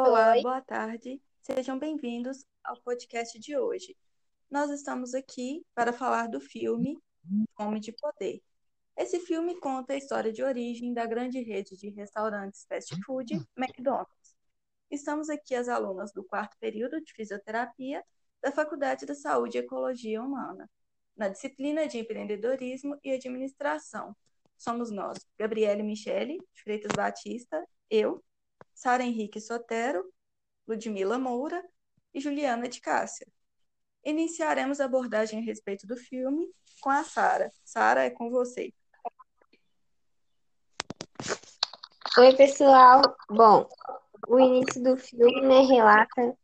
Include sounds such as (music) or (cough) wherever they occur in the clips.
Olá, Oi. boa tarde. Sejam bem-vindos ao podcast de hoje. Nós estamos aqui para falar do filme Fome de Poder. Esse filme conta a história de origem da grande rede de restaurantes fast food McDonald's. Estamos aqui as alunas do quarto período de fisioterapia da Faculdade da Saúde e Ecologia Humana, na disciplina de empreendedorismo e administração. Somos nós, Gabriele Michele de Freitas Batista, eu, Sara Henrique Sotero, Ludmila Moura e Juliana de Cássia. Iniciaremos a abordagem a respeito do filme com a Sara. Sara, é com você. Oi, pessoal. Bom, o início do filme, né, relata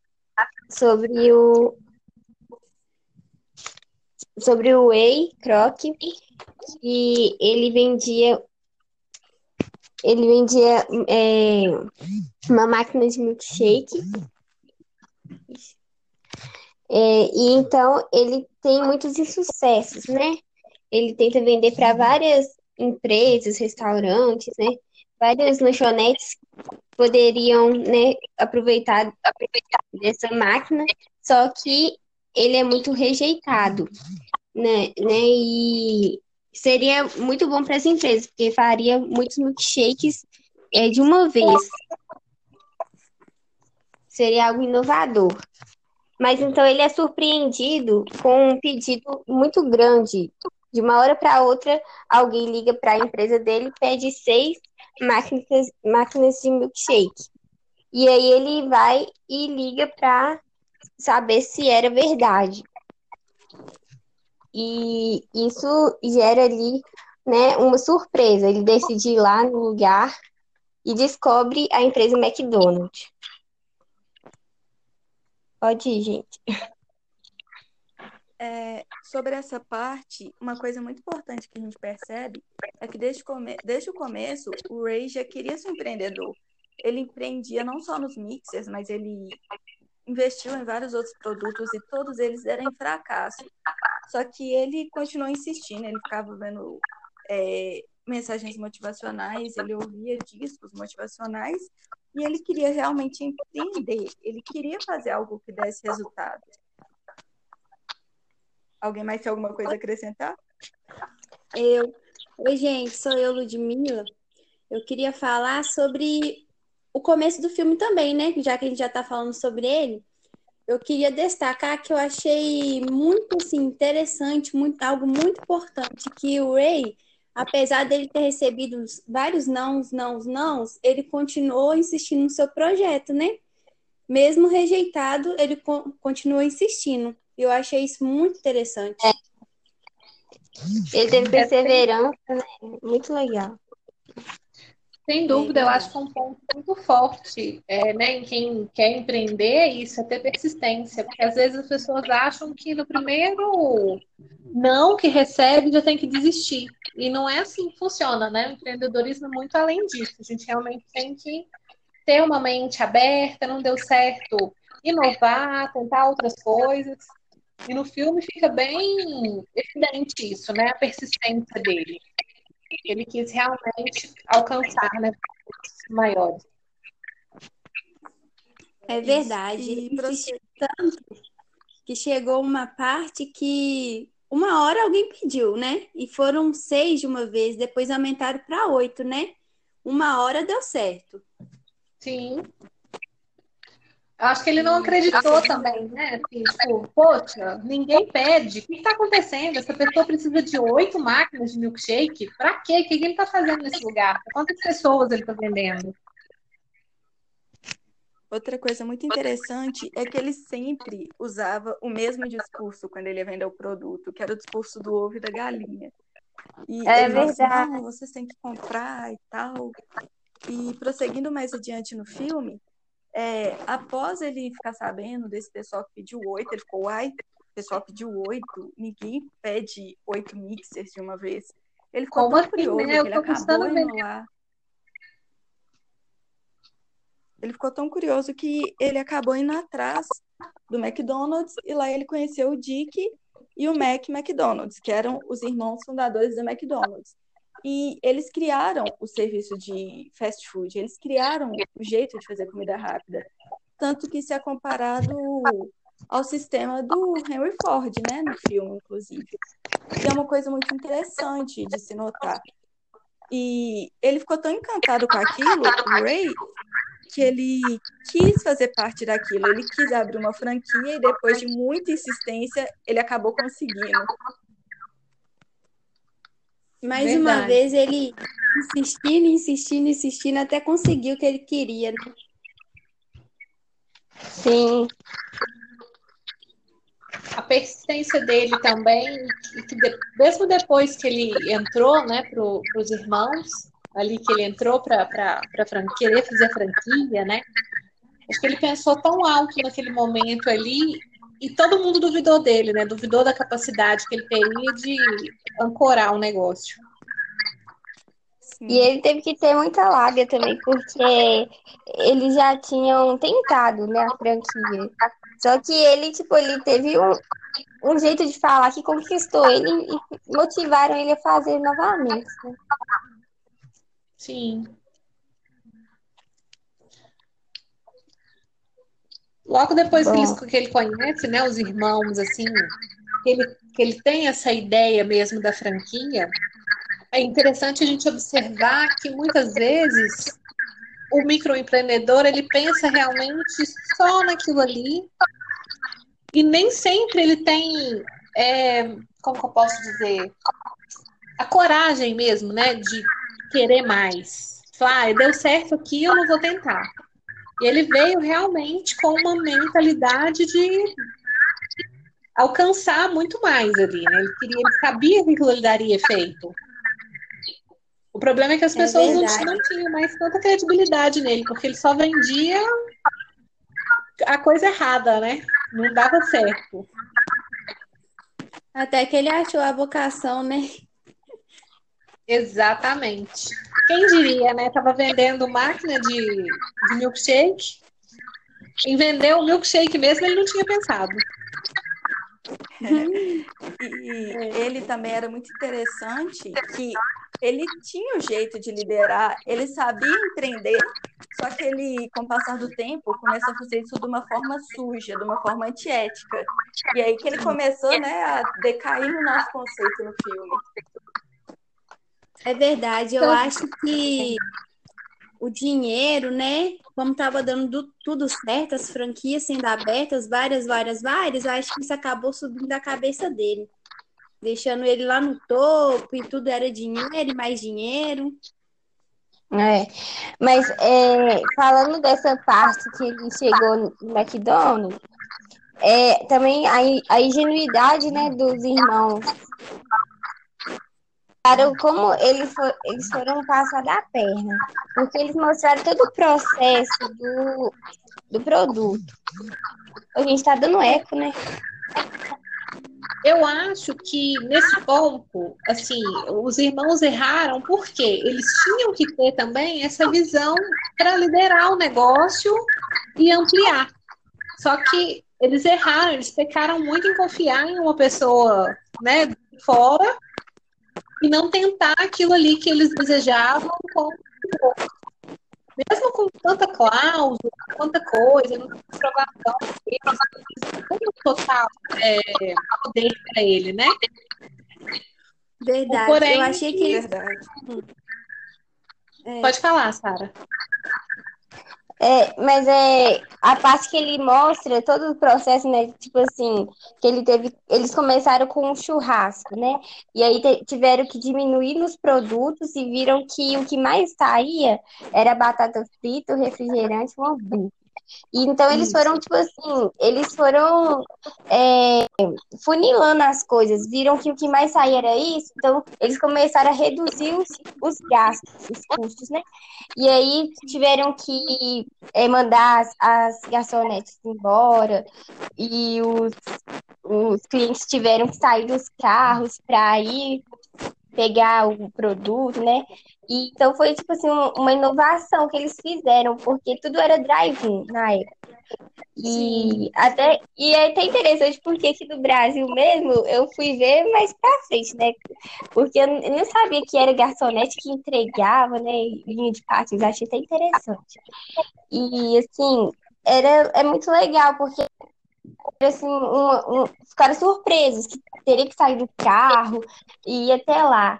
sobre o sobre o Whey Kroc, que ele vendia ele vendia é, uma máquina de milkshake. É, e então ele tem muitos insucessos, né? Ele tenta vender para várias empresas, restaurantes, né? Várias lanchonetes poderiam, né, aproveitar, aproveitar dessa máquina, só que ele é muito rejeitado, né? né? E seria muito bom para as empresas, porque faria muitos milkshakes é, de uma vez. Seria algo inovador. Mas então ele é surpreendido com um pedido muito grande. De uma hora para outra, alguém liga para a empresa dele e pede seis máquinas, máquinas de milkshake. E aí ele vai e liga para saber se era verdade. E isso gera ali, né, uma surpresa. Ele decide ir lá no lugar e descobre a empresa McDonald's. Pode ir, gente. É, sobre essa parte, uma coisa muito importante que a gente percebe é que desde, come desde o começo, o Ray já queria ser um empreendedor. Ele empreendia não só nos mixers, mas ele investiu em vários outros produtos e todos eles deram fracasso. Só que ele continuou insistindo, ele ficava vendo é, mensagens motivacionais, ele ouvia discos motivacionais e ele queria realmente empreender, ele queria fazer algo que desse resultado. Alguém mais tem alguma coisa a acrescentar? Eu. Oi, gente, sou eu, Ludmila. Eu queria falar sobre o começo do filme também, né? Já que a gente já tá falando sobre ele. Eu queria destacar que eu achei muito assim, interessante, muito, algo muito importante, que o Ray, apesar dele ter recebido vários nãos, nãos, nãos, ele continuou insistindo no seu projeto, né? Mesmo rejeitado, ele co continuou insistindo. Eu achei isso muito interessante. É. Ele teve perseverança, né? Muito legal. Sem dúvida, eu acho que é um ponto muito forte é, né, em quem quer empreender isso, é ter persistência, porque às vezes as pessoas acham que no primeiro não que recebe já tem que desistir. E não é assim que funciona, né? O empreendedorismo é muito além disso. A gente realmente tem que ter uma mente aberta, não deu certo, inovar, tentar outras coisas. E no filme fica bem evidente isso, né? A persistência dele. Ele quis realmente alcançar, né? Maiores. É verdade. E insistiu tanto que chegou uma parte que uma hora alguém pediu, né? E foram seis de uma vez, depois aumentaram para oito, né? Uma hora deu certo. Sim. Eu acho que ele não acreditou também, né? Assim, tipo, poxa, ninguém pede. O que está acontecendo? Essa pessoa precisa de oito máquinas de milkshake? Para quê? O que ele está fazendo nesse lugar? Quantas pessoas ele está vendendo? Outra coisa muito interessante é que ele sempre usava o mesmo discurso quando ele ia vender o produto, que era o discurso do ovo e da galinha. E é ele verdade. Assim, não, vocês têm que comprar e tal. E prosseguindo mais adiante no filme, é, após ele ficar sabendo desse pessoal que pediu oito, ele ficou, uai, o pessoal pediu oito, ninguém pede oito mixers de uma vez. Ele ficou Como tão assim, curioso né? que ele acabou indo lá. Ele ficou tão curioso que ele acabou indo atrás do McDonald's e lá ele conheceu o Dick e o Mac McDonald's, que eram os irmãos fundadores da McDonald's. E eles criaram o serviço de fast food, eles criaram o jeito de fazer comida rápida. tanto que isso é comparado ao sistema do Henry Ford, né, no filme, inclusive. E é uma coisa muito interessante de se notar. E ele ficou tão encantado com aquilo, o Ray, que ele quis fazer parte daquilo. Ele quis abrir uma franquia e depois de muita insistência, ele acabou conseguindo. Mais Verdade. uma vez ele insistindo, insistindo, insistindo até conseguir o que ele queria, né? Sim. A persistência dele também, que mesmo depois que ele entrou, né, para os irmãos, ali que ele entrou para querer fazer a franquia, né? Acho que ele pensou tão alto naquele momento ali e todo mundo duvidou dele, né? Duvidou da capacidade que ele teria de ancorar o um negócio. Sim. E ele teve que ter muita lábia também, porque eles já tinham tentado, né, a franquia. Só que ele, tipo, ele teve um, um jeito de falar que conquistou ele e motivaram ele a fazer novamente. Né? Sim. Logo depois que ele, que ele, conhece, né, os irmãos, assim, que ele, que ele tem essa ideia mesmo da franquia, é interessante a gente observar que muitas vezes o microempreendedor ele pensa realmente só naquilo ali e nem sempre ele tem, é, como que eu posso dizer, a coragem mesmo, né, de querer mais. Falar, ah, deu certo aqui, eu não vou tentar. E ele veio realmente com uma mentalidade de alcançar muito mais ali, né? Ele, queria, ele sabia que aquilo daria efeito. O problema é que as é pessoas não, não tinham mais tanta credibilidade nele, porque ele só vendia a coisa errada, né? Não dava certo. Até que ele achou a vocação, né? Exatamente. Quem diria, né? Tava vendendo máquina de, de milkshake. Em vender o milkshake mesmo, ele não tinha pensado. (laughs) e ele também era muito interessante que ele tinha o jeito de liderar, ele sabia empreender, só que ele, com o passar do tempo, começou a fazer isso de uma forma suja, de uma forma antiética. E aí que ele começou né, a decair no nosso conceito no filme. É verdade, eu acho que o dinheiro, né? Como estava dando do, tudo certo, as franquias sendo abertas, várias, várias, várias, eu acho que isso acabou subindo da cabeça dele, deixando ele lá no topo e tudo era dinheiro e mais dinheiro. É, mas é, falando dessa parte que ele chegou no McDonald's, é, também a, a ingenuidade né, dos irmãos mostraram como eles, for, eles foram passar da perna, porque eles mostraram todo o processo do, do produto. A gente está dando eco, né? Eu acho que nesse ponto, assim, os irmãos erraram porque eles tinham que ter também essa visão para liderar o negócio e ampliar. Só que eles erraram, eles pecaram muito em confiar em uma pessoa, né, fora e não tentar aquilo ali que eles desejavam com mesmo com tanta cláusula, tanta coisa, não tem aprovação, tem total é, poder para ele, né? Verdade. Porém, eu achei que. Verdade. É. Pode falar, Sara. É, mas é a parte que ele mostra todo o processo, né? Tipo assim, que ele teve, eles começaram com um churrasco, né? E aí tiveram que diminuir nos produtos e viram que o que mais saía era batata frita, refrigerante e um hambúrguer. E então eles foram, tipo assim, eles foram é, funilando as coisas, viram que o que mais saía era isso, então eles começaram a reduzir os, os gastos, os custos, né? E aí tiveram que é, mandar as, as garçonetes embora, e os, os clientes tiveram que sair dos carros para ir pegar o produto, né? E, então foi tipo assim uma inovação que eles fizeram, porque tudo era drive-in na época. E até e é até interessante porque aqui no Brasil mesmo eu fui ver mais pra frente, né? Porque eu não sabia que era garçonete que entregava, né? Linha de patins, achei até interessante. E assim, era, é muito legal, porque assim, um, um, ficaram surpresos que teria que sair do carro e ir até lá.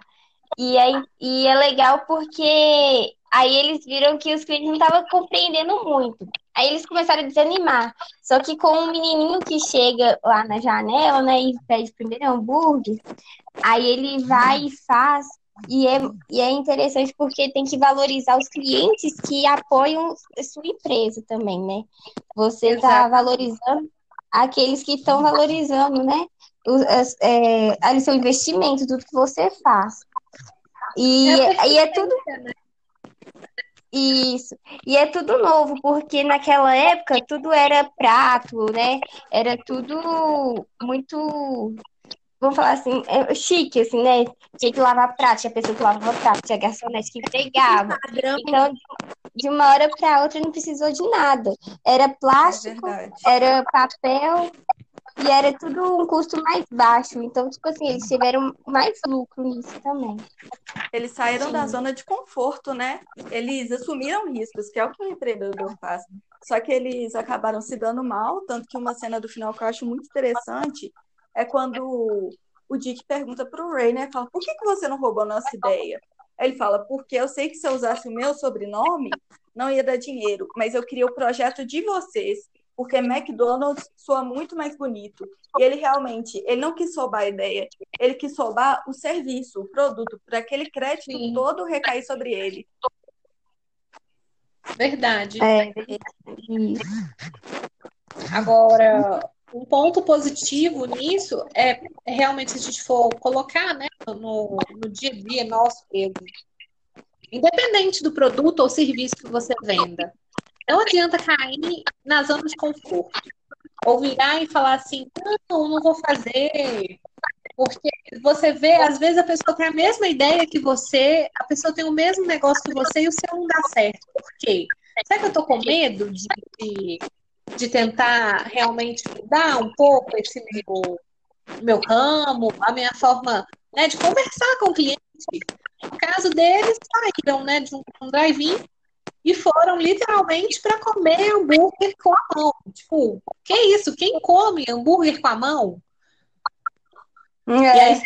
E, aí, e é legal porque aí eles viram que os clientes não estavam compreendendo muito. Aí eles começaram a desanimar. Só que com um menininho que chega lá na janela, né, e pede primeiro hambúrguer, aí ele vai e faz. E é, e é interessante porque tem que valorizar os clientes que apoiam a sua empresa também, né? Você está valorizando aqueles que estão valorizando, né? O, é, ali seu investimento, tudo que você faz. E é, e é tudo. Né? Isso. E é tudo novo, porque naquela época tudo era prato, né? Era tudo muito, vamos falar assim, é chique, assim, né? Tinha que lavar prato, tinha pessoa que lavava prato, tinha garçonete que entregava. Então, de uma hora para outra não precisou de nada. Era plástico, é era papel e era tudo um custo mais baixo. Então, tipo assim, eles tiveram mais lucro nisso também. Eles saíram Sim. da zona de conforto, né? Eles assumiram riscos, que é o que o empreendedor faz. Só que eles acabaram se dando mal, tanto que uma cena do final que eu acho muito interessante é quando o Dick pergunta para o Ray, né? Fala, por que, que você não roubou nossa ideia? Aí ele fala, porque eu sei que se eu usasse o meu sobrenome, não ia dar dinheiro, mas eu queria o projeto de vocês porque McDonald's soa muito mais bonito. E ele realmente, ele não quis soubar a ideia, ele quis soubar o serviço, o produto, para aquele crédito Sim. todo recair sobre ele. Verdade. É. Agora, um ponto positivo nisso é, realmente se a gente for colocar né, no, no dia a dia nosso mesmo. Independente do produto ou serviço que você venda, não adianta cair na zona de conforto. Ou virar e falar assim, não, não vou fazer. Porque você vê, às vezes a pessoa tem a mesma ideia que você, a pessoa tem o mesmo negócio que você e o seu não dá certo. Por quê? Será que eu tô com medo de, de, de tentar realmente mudar um pouco esse meu, meu ramo, a minha forma né, de conversar com o cliente? No caso deles, saíram né, de um, drive-in e foram literalmente para comer hambúrguer com a mão. Tipo, que isso? Quem come hambúrguer com a mão? É. E aí,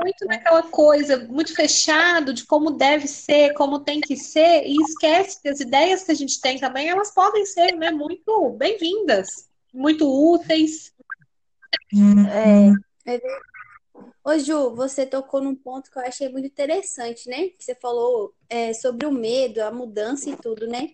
muito naquela coisa, muito fechado de como deve ser, como tem que ser, e esquece que as ideias que a gente tem também, elas podem ser né, muito bem-vindas, muito úteis. É, é Ô Ju, você tocou num ponto que eu achei muito interessante, né? Que você falou é, sobre o medo, a mudança e tudo, né?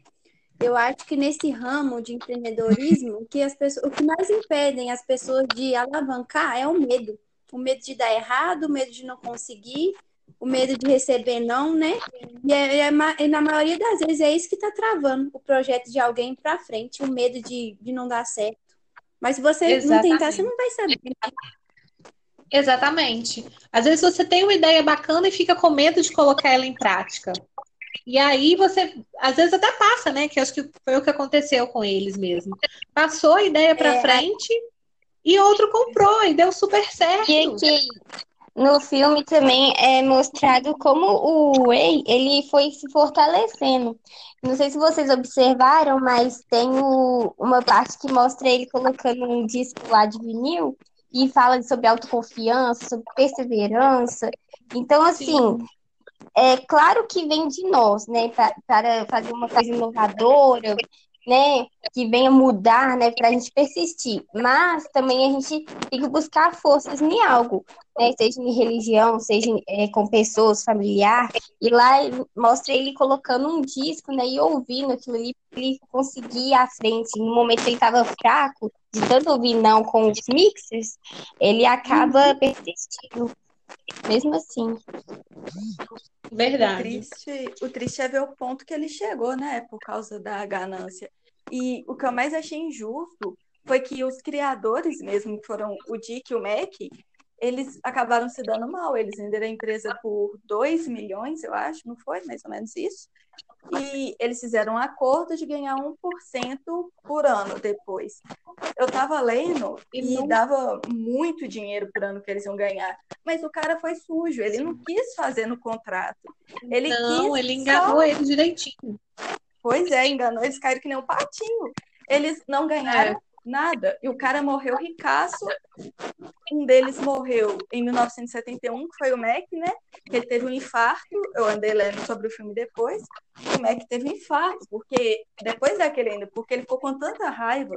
Eu acho que nesse ramo de empreendedorismo, que as pessoas, o que mais impedem as pessoas de alavancar é o medo. O medo de dar errado, o medo de não conseguir, o medo de receber não, né? E, é, é, e na maioria das vezes é isso que está travando o projeto de alguém para frente, o medo de, de não dar certo. Mas se você Exatamente. não tentar, você não vai saber. Né? Exatamente. Às vezes você tem uma ideia bacana e fica com medo de colocar ela em prática. E aí você, às vezes até passa, né? Que acho que foi o que aconteceu com eles mesmo. Passou a ideia para é. frente e outro comprou e deu super certo. E aqui no filme também é mostrado como o Way ele foi se fortalecendo. Não sei se vocês observaram, mas tem o, uma parte que mostra ele colocando um disco lá de vinil e fala sobre autoconfiança, sobre perseverança. Então, assim, Sim. é claro que vem de nós, né, para fazer uma coisa inovadora, né, que venha mudar, né, para a gente persistir. Mas também a gente tem que buscar forças em algo, né, seja em religião, seja é, com pessoas, familiar. E lá mostra ele colocando um disco, né, e ouvindo aquilo ali, ele conseguir ir à frente. No momento que ele estava fraco, de tanto ouvir não com os mixers, ele acaba uhum. persistindo. Mesmo assim. Verdade. O triste, o triste é ver o ponto que ele chegou, né? Por causa da ganância. E o que eu mais achei injusto foi que os criadores mesmo, que foram o Dick e o Mac, eles acabaram se dando mal. Eles venderam a empresa por 2 milhões, eu acho, não foi? Mais ou menos isso. E eles fizeram um acordo de ganhar 1% por ano depois. Eu estava lendo e dava muito dinheiro por ano que eles iam ganhar. Mas o cara foi sujo, ele não quis fazer no contrato. Ele não, ele enganou só... ele direitinho. Pois é, enganou, eles caíram que nem um patinho. eles não ganharam é. Nada. E o cara morreu ricaço. Um deles morreu em 1971, que foi o Mac, né? Ele teve um infarto. Eu andei lendo sobre o filme depois. O Mac teve um infarto, porque depois daquele ainda, porque ele ficou com tanta raiva,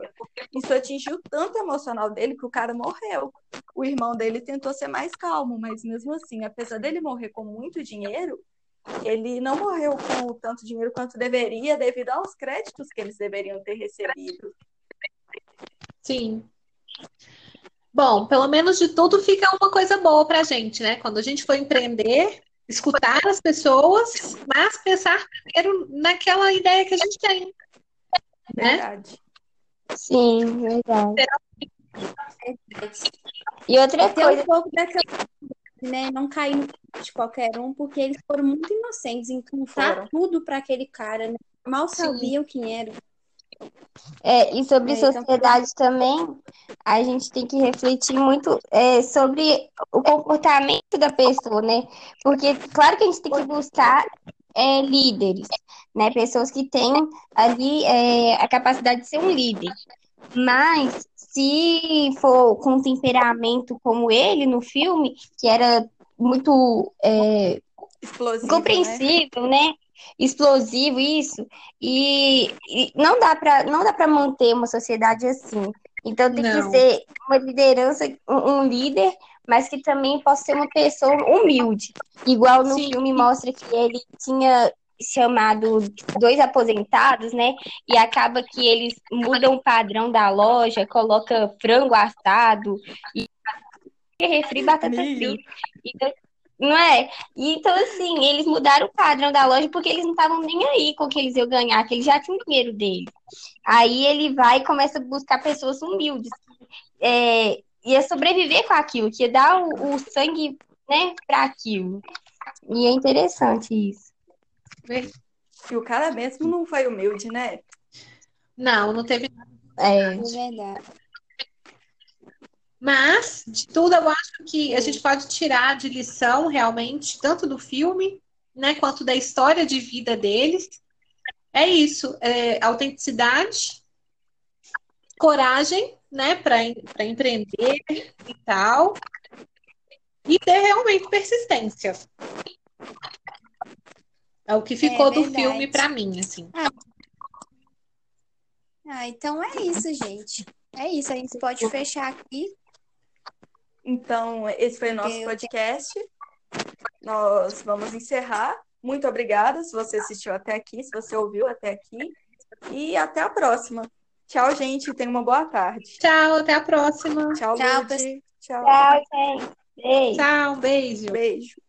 isso atingiu tanto o emocional dele que o cara morreu. O irmão dele tentou ser mais calmo, mas mesmo assim, apesar dele morrer com muito dinheiro, ele não morreu com tanto dinheiro quanto deveria, devido aos créditos que eles deveriam ter recebido. Sim. Bom, pelo menos de tudo fica uma coisa boa pra gente, né? Quando a gente for empreender, escutar as pessoas, mas pensar primeiro naquela ideia que a gente tem. Né? Verdade. Sim, verdade. E outra coisa. um pouco daquela né, não cair de qualquer um, porque eles foram muito inocentes em contar tudo para aquele cara, né? Mal sabiam Sim. quem era. É, e sobre é, então, sociedade então... também, a gente tem que refletir muito é, sobre o comportamento da pessoa, né? Porque, claro que a gente tem que buscar é, líderes, né? Pessoas que têm ali é, a capacidade de ser um líder. Mas se for com um temperamento como ele no filme, que era muito é, compreensível, né? né? Explosivo isso, e, e não dá para não dá para manter uma sociedade assim. Então tem não. que ser uma liderança, um, líder, mas que também possa ser uma pessoa humilde. Igual no Sim. filme mostra que ele tinha chamado dois aposentados, né? E acaba que eles mudam o padrão da loja, coloca frango assado e refri batata frita. Então, não é? Então, assim, eles mudaram o padrão da loja porque eles não estavam nem aí com o que eles iam ganhar, que eles já tinham dinheiro dele. Aí ele vai e começa a buscar pessoas humildes. É, ia sobreviver com aquilo, que ia dar o, o sangue, né, para aquilo. E é interessante isso. E o cara mesmo não foi humilde, né? Não, não teve nada. É, é verdade. Mas, de tudo, eu acho que a gente pode tirar de lição, realmente, tanto do filme, né, quanto da história de vida deles. É isso, é autenticidade, coragem, né, para empreender e tal. E ter realmente persistência. É o que ficou é do filme para mim, assim. Ah. ah, então é isso, gente. É isso, a gente pode fechar aqui. Então, esse foi o nosso podcast. Nós vamos encerrar. Muito obrigada se você assistiu até aqui, se você ouviu até aqui. E até a próxima. Tchau, gente. Tenha uma boa tarde. Tchau, até a próxima. Tchau, Tchau, Tchau, Tchau, gente. Beijo. Tchau, beijo. Beijo.